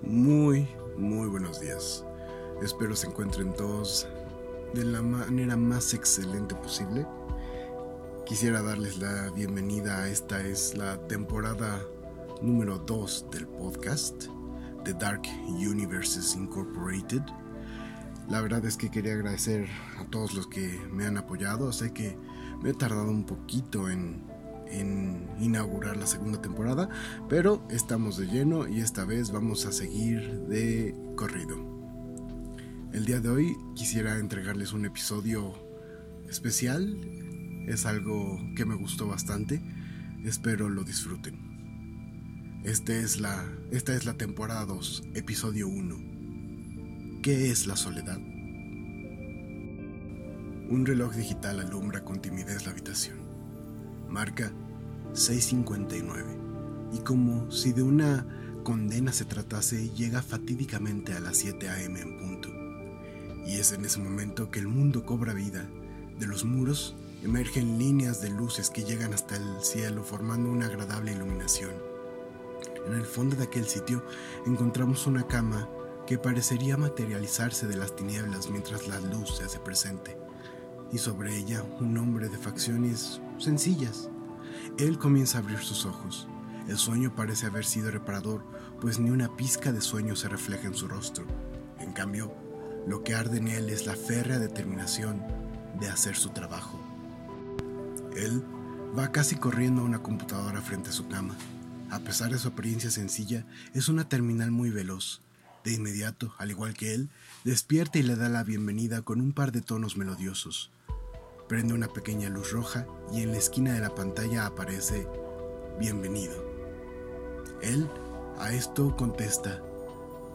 Muy, muy buenos días. Espero se encuentren todos de la manera más excelente posible. Quisiera darles la bienvenida a esta es la temporada número 2 del podcast The Dark Universes Incorporated. La verdad es que quería agradecer a todos los que me han apoyado. Sé que me he tardado un poquito en en inaugurar la segunda temporada, pero estamos de lleno y esta vez vamos a seguir de corrido. El día de hoy quisiera entregarles un episodio especial, es algo que me gustó bastante, espero lo disfruten. Este es la, esta es la temporada 2, episodio 1. ¿Qué es la soledad? Un reloj digital alumbra con timidez la habitación. Marca 6.59 y como si de una condena se tratase, llega fatídicamente a las 7 a.m. en punto. Y es en ese momento que el mundo cobra vida. De los muros emergen líneas de luces que llegan hasta el cielo formando una agradable iluminación. En el fondo de aquel sitio encontramos una cama que parecería materializarse de las tinieblas mientras la luz se hace presente, y sobre ella un hombre de facciones sencillas, él comienza a abrir sus ojos. El sueño parece haber sido reparador, pues ni una pizca de sueño se refleja en su rostro. En cambio, lo que arde en él es la férrea determinación de hacer su trabajo. Él va casi corriendo a una computadora frente a su cama. A pesar de su apariencia sencilla, es una terminal muy veloz. De inmediato, al igual que él, despierta y le da la bienvenida con un par de tonos melodiosos. Prende una pequeña luz roja y en la esquina de la pantalla aparece Bienvenido. Él a esto contesta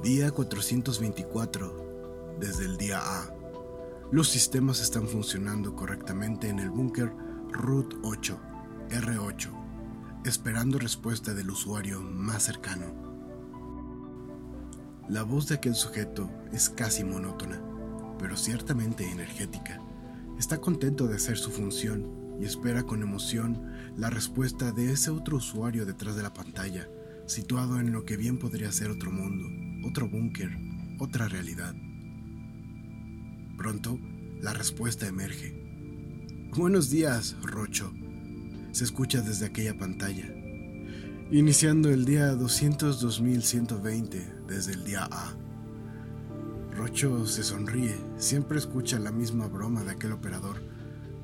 Día 424 desde el día A. Los sistemas están funcionando correctamente en el búnker Root 8, R8, esperando respuesta del usuario más cercano. La voz de aquel sujeto es casi monótona, pero ciertamente energética. Está contento de hacer su función y espera con emoción la respuesta de ese otro usuario detrás de la pantalla, situado en lo que bien podría ser otro mundo, otro búnker, otra realidad. Pronto, la respuesta emerge. Buenos días, Rocho. Se escucha desde aquella pantalla. Iniciando el día 202.120 desde el día A. Rocho se sonríe, siempre escucha la misma broma de aquel operador,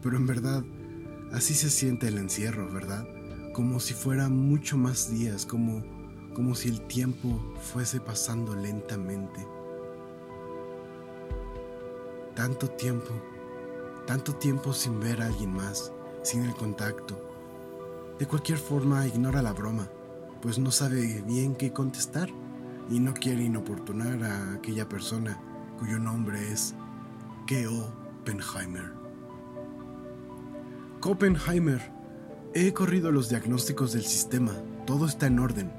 pero en verdad así se siente el encierro, ¿verdad? Como si fuera mucho más días, como, como si el tiempo fuese pasando lentamente. Tanto tiempo, tanto tiempo sin ver a alguien más, sin el contacto. De cualquier forma, ignora la broma, pues no sabe bien qué contestar y no quiere inoportunar a aquella persona cuyo nombre es Keo Oppenheimer. Oppenheimer, he corrido los diagnósticos del sistema, todo está en orden.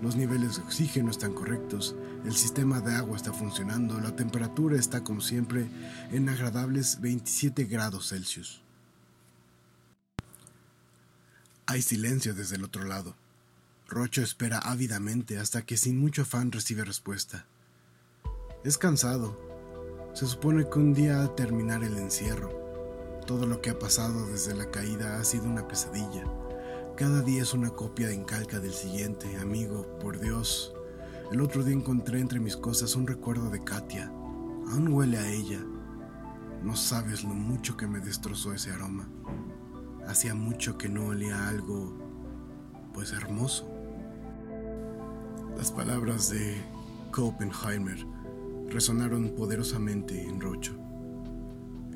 Los niveles de oxígeno están correctos, el sistema de agua está funcionando, la temperatura está como siempre en agradables 27 grados Celsius. Hay silencio desde el otro lado. Rocho espera ávidamente hasta que sin mucho afán recibe respuesta. Es cansado. Se supone que un día al terminar el encierro, todo lo que ha pasado desde la caída ha sido una pesadilla. Cada día es una copia de encalca del siguiente, amigo, por Dios. El otro día encontré entre mis cosas un recuerdo de Katia. Aún huele a ella. No sabes lo mucho que me destrozó ese aroma. Hacía mucho que no olía algo, pues hermoso. Las palabras de Kopenheimer resonaron poderosamente en Rocho.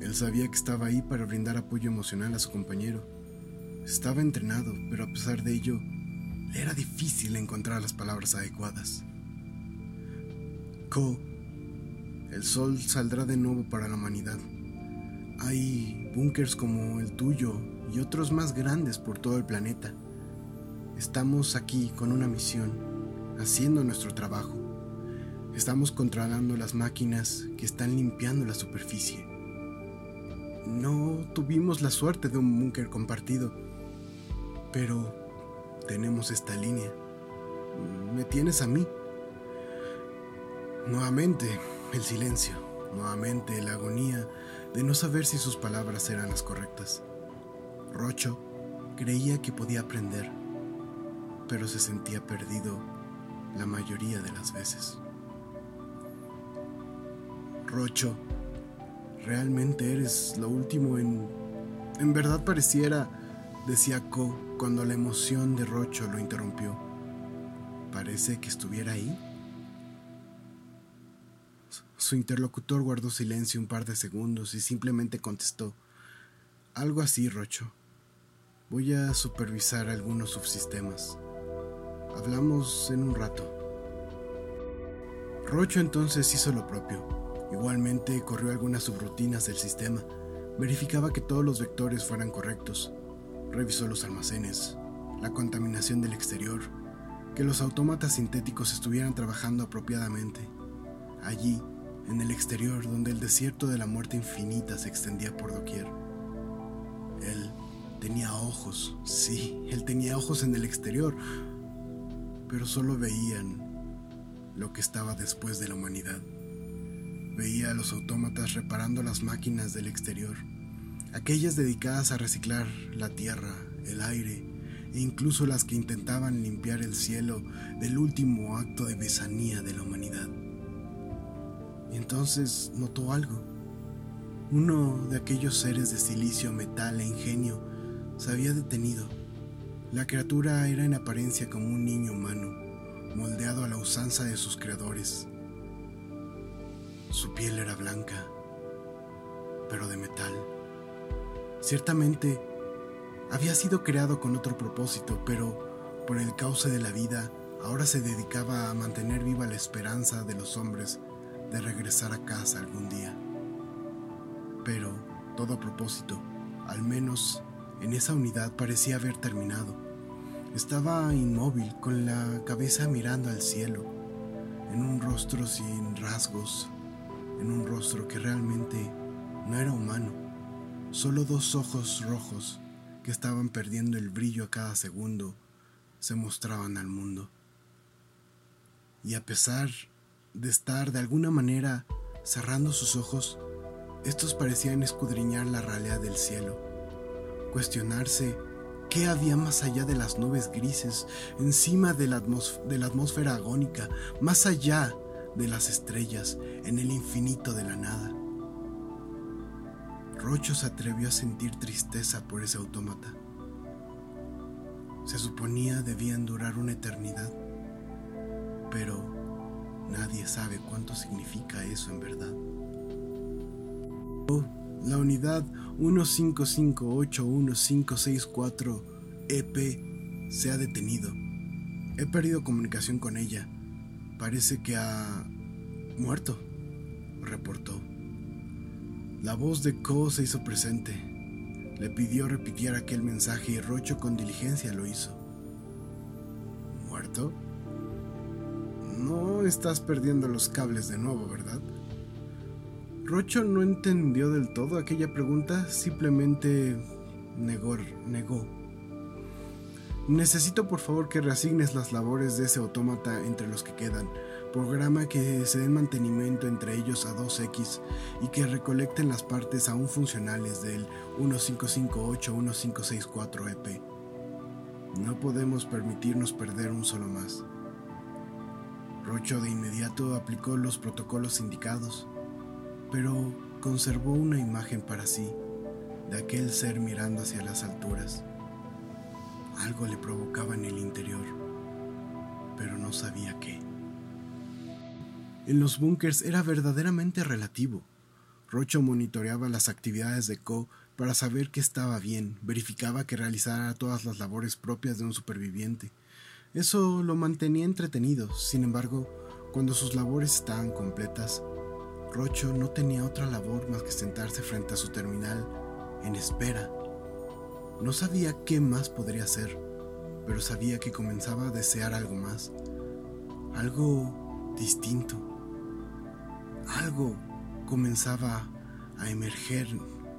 Él sabía que estaba ahí para brindar apoyo emocional a su compañero. Estaba entrenado, pero a pesar de ello, le era difícil encontrar las palabras adecuadas. Ko, el sol saldrá de nuevo para la humanidad. Hay búnkers como el tuyo y otros más grandes por todo el planeta. Estamos aquí con una misión, haciendo nuestro trabajo. Estamos controlando las máquinas que están limpiando la superficie. No tuvimos la suerte de un búnker compartido, pero tenemos esta línea. Me tienes a mí. Nuevamente, el silencio, nuevamente la agonía de no saber si sus palabras eran las correctas. Rocho creía que podía aprender, pero se sentía perdido la mayoría de las veces. Rocho, realmente eres lo último en... En verdad pareciera, decía Ko cuando la emoción de Rocho lo interrumpió. Parece que estuviera ahí. Su interlocutor guardó silencio un par de segundos y simplemente contestó, algo así, Rocho. Voy a supervisar algunos subsistemas. Hablamos en un rato. Rocho entonces hizo lo propio. Igualmente corrió algunas subrutinas del sistema. Verificaba que todos los vectores fueran correctos. Revisó los almacenes, la contaminación del exterior, que los autómatas sintéticos estuvieran trabajando apropiadamente. Allí, en el exterior donde el desierto de la muerte infinita se extendía por doquier. Él tenía ojos, sí, él tenía ojos en el exterior, pero solo veían lo que estaba después de la humanidad. Veía a los autómatas reparando las máquinas del exterior, aquellas dedicadas a reciclar la tierra, el aire, e incluso las que intentaban limpiar el cielo del último acto de besanía de la humanidad. Y entonces notó algo. Uno de aquellos seres de silicio, metal e ingenio se había detenido. La criatura era en apariencia como un niño humano, moldeado a la usanza de sus creadores. Su piel era blanca, pero de metal. Ciertamente, había sido creado con otro propósito, pero por el cauce de la vida, ahora se dedicaba a mantener viva la esperanza de los hombres de regresar a casa algún día. Pero todo propósito, al menos en esa unidad parecía haber terminado. Estaba inmóvil, con la cabeza mirando al cielo, en un rostro sin rasgos, en un rostro que realmente no era humano, solo dos ojos rojos que estaban perdiendo el brillo a cada segundo se mostraban al mundo. Y a pesar de estar de alguna manera cerrando sus ojos, estos parecían escudriñar la realidad del cielo, cuestionarse qué había más allá de las nubes grises, encima de la, atmósfera agónica, más allá de las estrellas, en el infinito de la nada. Rocho se atrevió a sentir tristeza por ese autómata. Se suponía debían durar una eternidad, pero Nadie sabe cuánto significa eso en verdad. Oh, la unidad 155816564 EP se ha detenido. He perdido comunicación con ella. Parece que ha muerto, reportó. La voz de Ko se hizo presente. Le pidió repetir aquel mensaje y Rocho con diligencia lo hizo. ¿Muerto? No estás perdiendo los cables de nuevo, ¿verdad? Rocho no entendió del todo aquella pregunta, simplemente negó. negó. Necesito por favor que reasignes las labores de ese autómata entre los que quedan. Programa que se den mantenimiento entre ellos a 2X y que recolecten las partes aún funcionales del 1558-1564EP. No podemos permitirnos perder un solo más. Rocho de inmediato aplicó los protocolos indicados, pero conservó una imagen para sí de aquel ser mirando hacia las alturas. Algo le provocaba en el interior, pero no sabía qué. En los búnkers era verdaderamente relativo. Rocho monitoreaba las actividades de Co para saber que estaba bien, verificaba que realizara todas las labores propias de un superviviente eso lo mantenía entretenido, sin embargo, cuando sus labores estaban completas, Rocho no tenía otra labor más que sentarse frente a su terminal en espera. No sabía qué más podría hacer, pero sabía que comenzaba a desear algo más, algo distinto. Algo comenzaba a emerger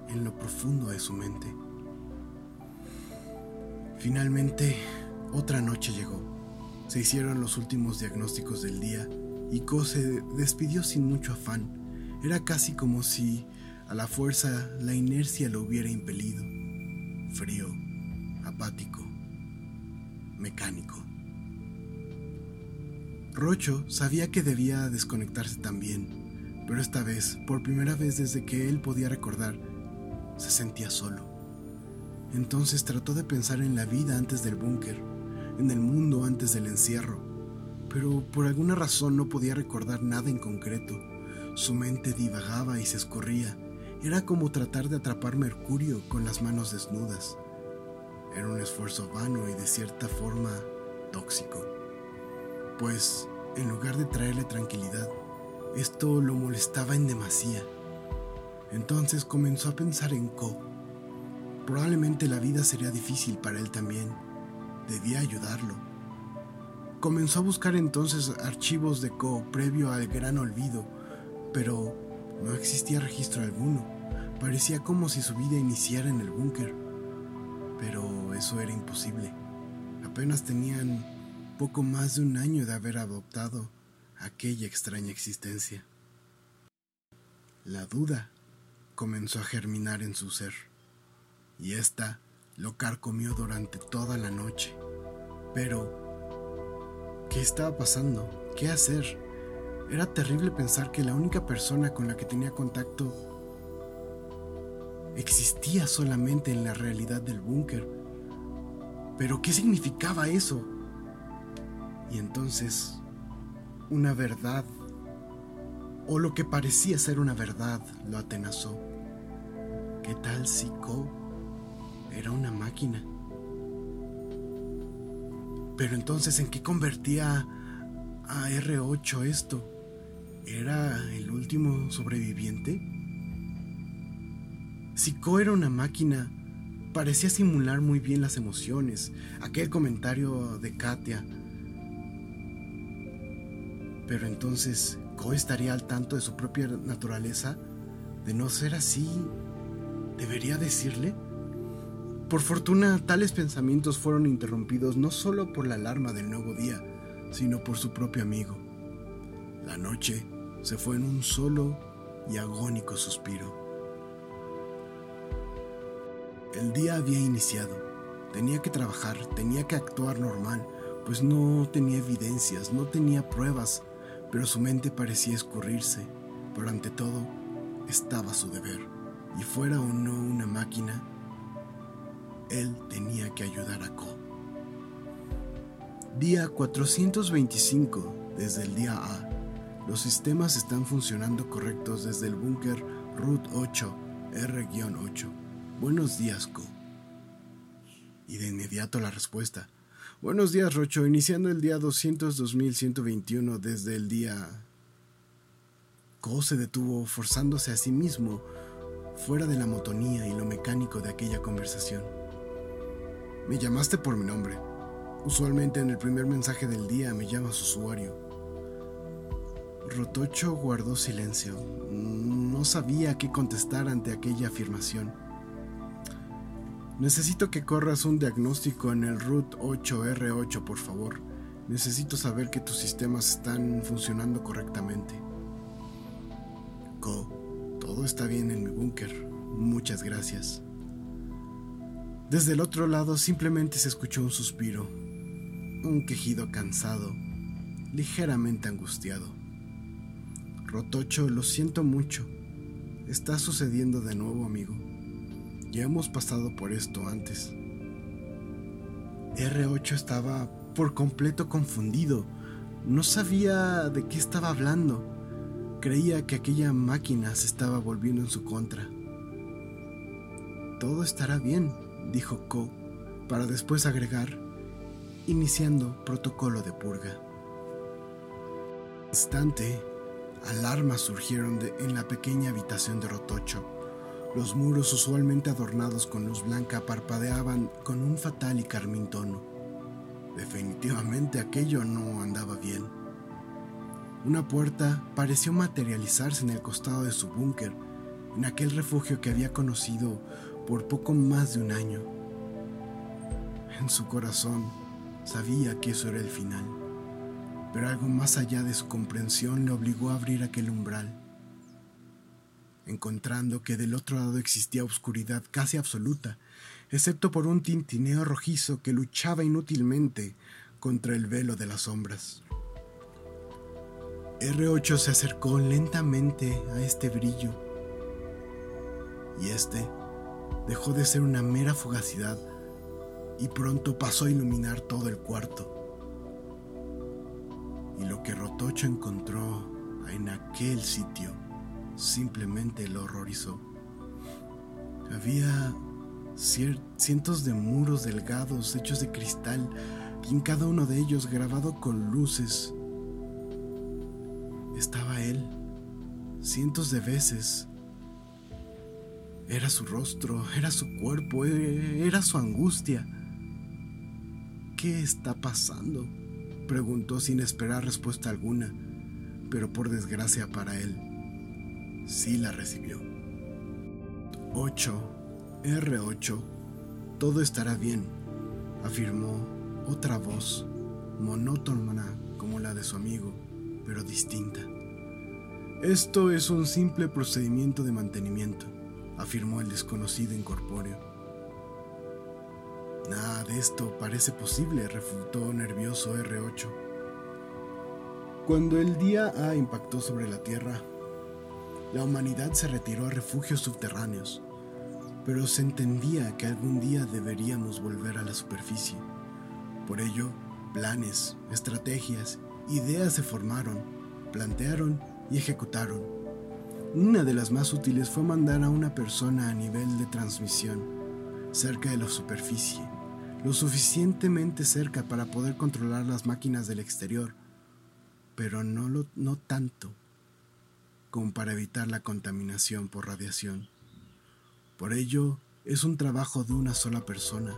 en lo profundo de su mente. Finalmente, otra noche llegó. Se hicieron los últimos diagnósticos del día y Ko se despidió sin mucho afán. Era casi como si a la fuerza la inercia lo hubiera impelido. Frío, apático, mecánico. Rocho sabía que debía desconectarse también, pero esta vez, por primera vez desde que él podía recordar, se sentía solo. Entonces trató de pensar en la vida antes del búnker, en el mundo antes del encierro, pero por alguna razón no podía recordar nada en concreto. Su mente divagaba y se escurría. Era como tratar de atrapar Mercurio con las manos desnudas. Era un esfuerzo vano y de cierta forma tóxico. Pues, en lugar de traerle tranquilidad, esto lo molestaba en demasía. Entonces comenzó a pensar en Ko Probablemente la vida sería difícil para él también. Debía ayudarlo. Comenzó a buscar entonces archivos de Co previo al gran olvido, pero no existía registro alguno. Parecía como si su vida iniciara en el búnker. Pero eso era imposible. Apenas tenían poco más de un año de haber adoptado aquella extraña existencia. La duda comenzó a germinar en su ser y ésta lo carcomió durante toda la noche. Pero, ¿qué estaba pasando? ¿Qué hacer? Era terrible pensar que la única persona con la que tenía contacto existía solamente en la realidad del búnker. Pero, ¿qué significaba eso? Y entonces, una verdad, o lo que parecía ser una verdad, lo atenazó. ¿Qué tal si era una máquina. Pero entonces, ¿en qué convertía a R8 esto? ¿Era el último sobreviviente? Si Ko era una máquina, parecía simular muy bien las emociones, aquel comentario de Katia. Pero entonces, ¿Ko estaría al tanto de su propia naturaleza? De no ser así, ¿debería decirle? Por fortuna, tales pensamientos fueron interrumpidos no solo por la alarma del nuevo día, sino por su propio amigo. La noche se fue en un solo y agónico suspiro. El día había iniciado. Tenía que trabajar, tenía que actuar normal, pues no tenía evidencias, no tenía pruebas, pero su mente parecía escurrirse. Pero ante todo, estaba su deber. Y fuera o no una máquina, él tenía que ayudar a Ko. Día 425 desde el día A. Los sistemas están funcionando correctos desde el búnker Root 8, R-8. Buenos días, Ko. Y de inmediato la respuesta. Buenos días, Rocho. Iniciando el día 202.121 desde el día... Ko se detuvo forzándose a sí mismo fuera de la motonía y lo mecánico de aquella conversación. Me llamaste por mi nombre. Usualmente en el primer mensaje del día me llamas usuario. Rotocho guardó silencio. No sabía qué contestar ante aquella afirmación. Necesito que corras un diagnóstico en el Root 8R8, por favor. Necesito saber que tus sistemas están funcionando correctamente. Ko, todo está bien en mi búnker. Muchas gracias. Desde el otro lado simplemente se escuchó un suspiro, un quejido cansado, ligeramente angustiado. Rotocho, lo siento mucho. Está sucediendo de nuevo, amigo. Ya hemos pasado por esto antes. R8 estaba por completo confundido. No sabía de qué estaba hablando. Creía que aquella máquina se estaba volviendo en su contra. Todo estará bien, dijo Ko, para después agregar, iniciando protocolo de purga. Instante, alarmas surgieron en la pequeña habitación de Rotocho. Los muros usualmente adornados con luz blanca parpadeaban con un fatal y carmín tono. Definitivamente aquello no andaba bien. Una puerta pareció materializarse en el costado de su búnker, en aquel refugio que había conocido por poco más de un año. En su corazón sabía que eso era el final. Pero algo más allá de su comprensión le obligó a abrir aquel umbral, encontrando que del otro lado existía oscuridad casi absoluta, excepto por un tintineo rojizo que luchaba inútilmente contra el velo de las sombras. R8 se acercó lentamente a este brillo, y este dejó de ser una mera fugacidad y pronto pasó a iluminar todo el cuarto. Y lo que Rotocho encontró en aquel sitio simplemente lo horrorizó. Había cientos de muros delgados hechos de cristal y en cada uno de ellos grabado con luces estaba él, cientos de veces. Era su rostro, era su cuerpo, e-, era su angustia. ¿Qué está pasando? Preguntó sin esperar respuesta alguna, pero por desgracia para él, sí la recibió. 8. R8. Todo estará bien, afirmó otra voz, monótona como la de su amigo, pero distinta. Esto es un simple procedimiento de mantenimiento, afirmó el desconocido incorpóreo. Nada de esto parece posible, refutó nervioso R8. Cuando el día A impactó sobre la Tierra, la humanidad se retiró a refugios subterráneos, pero se entendía que algún día deberíamos volver a la superficie. Por ello, planes, estrategias, ideas se formaron, plantearon y ejecutaron. Una de las más útiles fue mandar a una persona a nivel de transmisión, cerca de la superficie, lo suficientemente cerca para poder controlar las máquinas del exterior, pero no, lo, no tanto como para evitar la contaminación por radiación. Por ello, es un trabajo de una sola persona,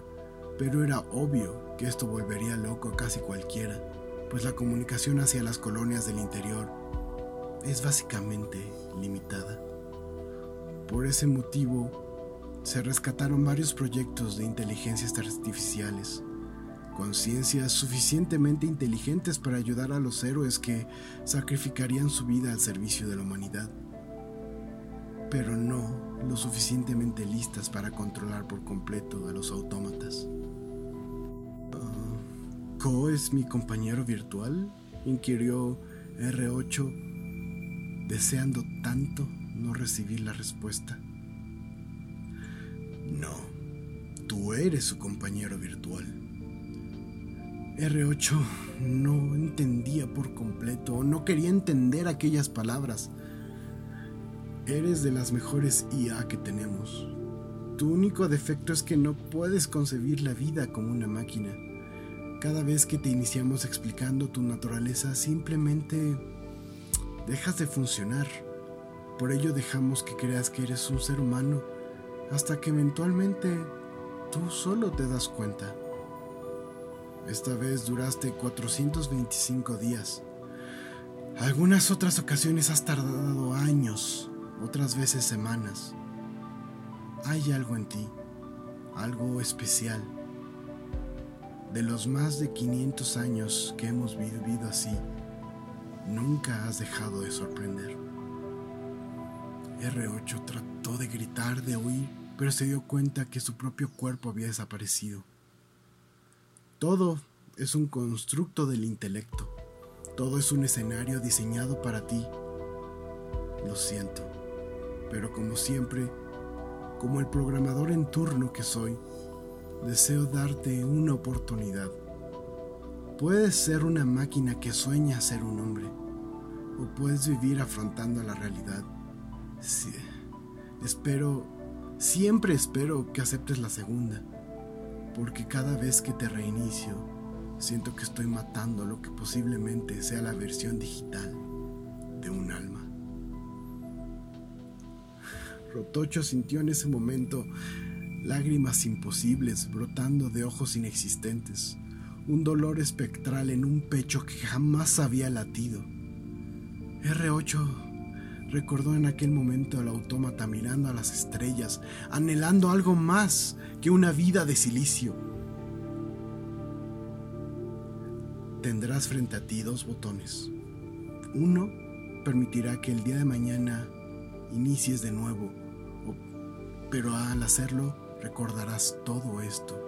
pero era obvio que esto volvería loco a casi cualquiera, pues la comunicación hacia las colonias del interior es básicamente limitada. Por ese motivo, se rescataron varios proyectos de inteligencias artificiales, conciencias suficientemente inteligentes para ayudar a los héroes que sacrificarían su vida al servicio de la humanidad, pero no lo suficientemente listas para controlar por completo a los autómatas. Uh, ¿Ko es mi compañero virtual? inquirió R8 deseando tanto no recibir la respuesta. No, tú eres su compañero virtual. R8 no entendía por completo no quería entender aquellas palabras. Eres de las mejores IA que tenemos. Tu único defecto es que no puedes concebir la vida como una máquina. Cada vez que te iniciamos explicando tu naturaleza, simplemente dejas de funcionar. Por ello dejamos que creas que eres un ser humano hasta que eventualmente tú solo te das cuenta. Esta vez duraste 425 días. Algunas otras ocasiones has tardado años, otras veces semanas. Hay algo en ti, algo especial. De los más de 500 años que hemos vivido así, Nunca has dejado de sorprender. R8 de gritar, de huir, pero se dio cuenta que su propio cuerpo había desaparecido. Todo es un constructo del intelecto. Todo es un escenario diseñado para ti. Lo siento, pero como siempre, como el programador en turno que soy, deseo darte una oportunidad. Puedes ser una máquina que sueña ser un hombre, o puedes vivir afrontando la realidad. Sí, espero, siempre espero que aceptes la segunda, porque cada vez que te reinicio, siento que estoy matando lo que posiblemente sea la versión digital de un alma. Rotocho sintió en ese momento lágrimas imposibles brotando de ojos inexistentes un dolor espectral en un pecho que jamás había latido. R8 recordó en aquel momento al autómata mirando a las estrellas, anhelando algo más que una vida de silicio. tendrás frente a ti dos botones. Uno permitirá que el día de mañana inicies de nuevo, pero al hacerlo recordarás todo esto.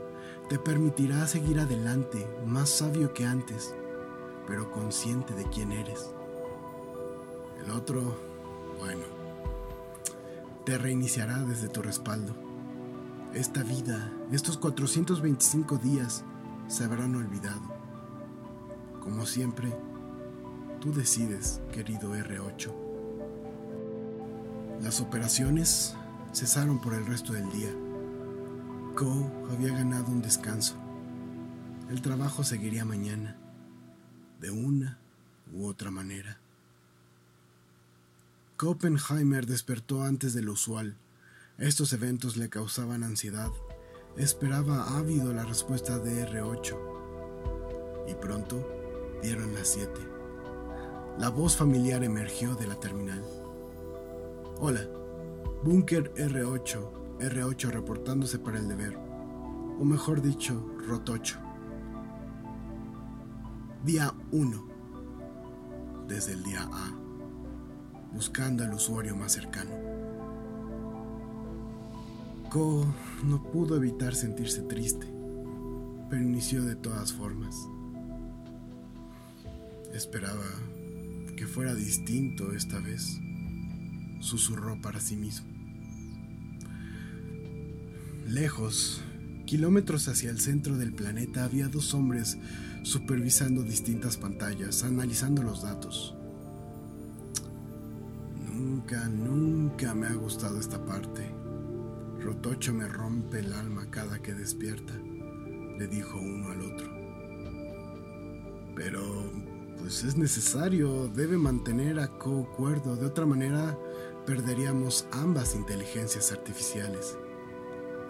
Te permitirá seguir adelante, más sabio que antes, pero consciente de quién eres. El otro, bueno, te reiniciará desde tu respaldo. Esta vida, estos 425 días, se habrán olvidado. Como siempre, tú decides, querido R8. Las operaciones cesaron por el resto del día. Ko había ganado un descanso. El trabajo seguiría mañana, de una u otra manera. Oppenheimer despertó antes de lo usual. Estos eventos le causaban ansiedad. Esperaba ávido la respuesta de R8. Y pronto dieron las 7. La voz familiar emergió de la terminal. Hola, Búnker R8, R8 reportándose para el deber, o mejor dicho, Rotocho. Día 1. Desde el día A buscando al usuario más cercano. Ko no pudo evitar sentirse triste, pero inició de todas formas. Esperaba que fuera distinto esta vez, susurró para sí mismo. Lejos, kilómetros hacia el centro del planeta, había dos hombres supervisando distintas pantallas, analizando los datos. Nunca, me ha gustado esta parte. Rotocho me rompe el alma cada que despierta, le dijo uno al otro. Pero, pues es necesario, debe mantener a Co cuerdo, de otra manera perderíamos ambas inteligencias artificiales.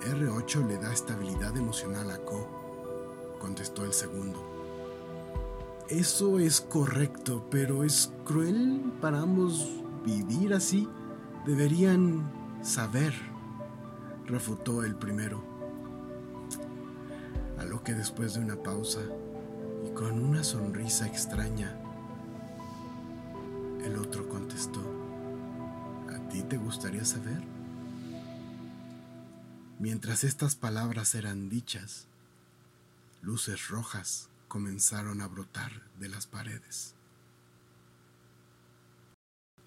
R8 le da estabilidad emocional a Co, contestó el segundo. Eso es correcto, pero es cruel para ambos vivir así, deberían saber, refutó el primero. A lo que después de una pausa y con una sonrisa extraña, el otro contestó, ¿a ti te gustaría saber? Mientras estas palabras eran dichas, luces rojas comenzaron a brotar de las paredes.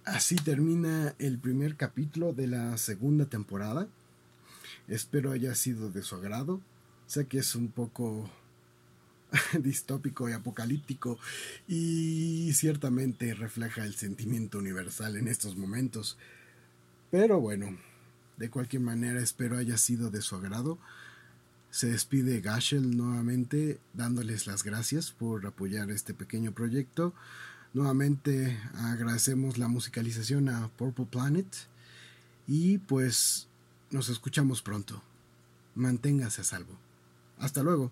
Así termina el primer capítulo de la segunda temporada. Espero haya sido de su agrado. Sé que es un poco distópico y apocalíptico y ciertamente refleja el sentimiento universal en estos momentos. Pero bueno, de cualquier manera espero haya sido de su agrado. Se despide Gashel nuevamente dándoles las gracias por apoyar este pequeño proyecto. Nuevamente agradecemos la musicalización a Purple Planet y pues nos escuchamos pronto. Manténgase a salvo. Hasta luego.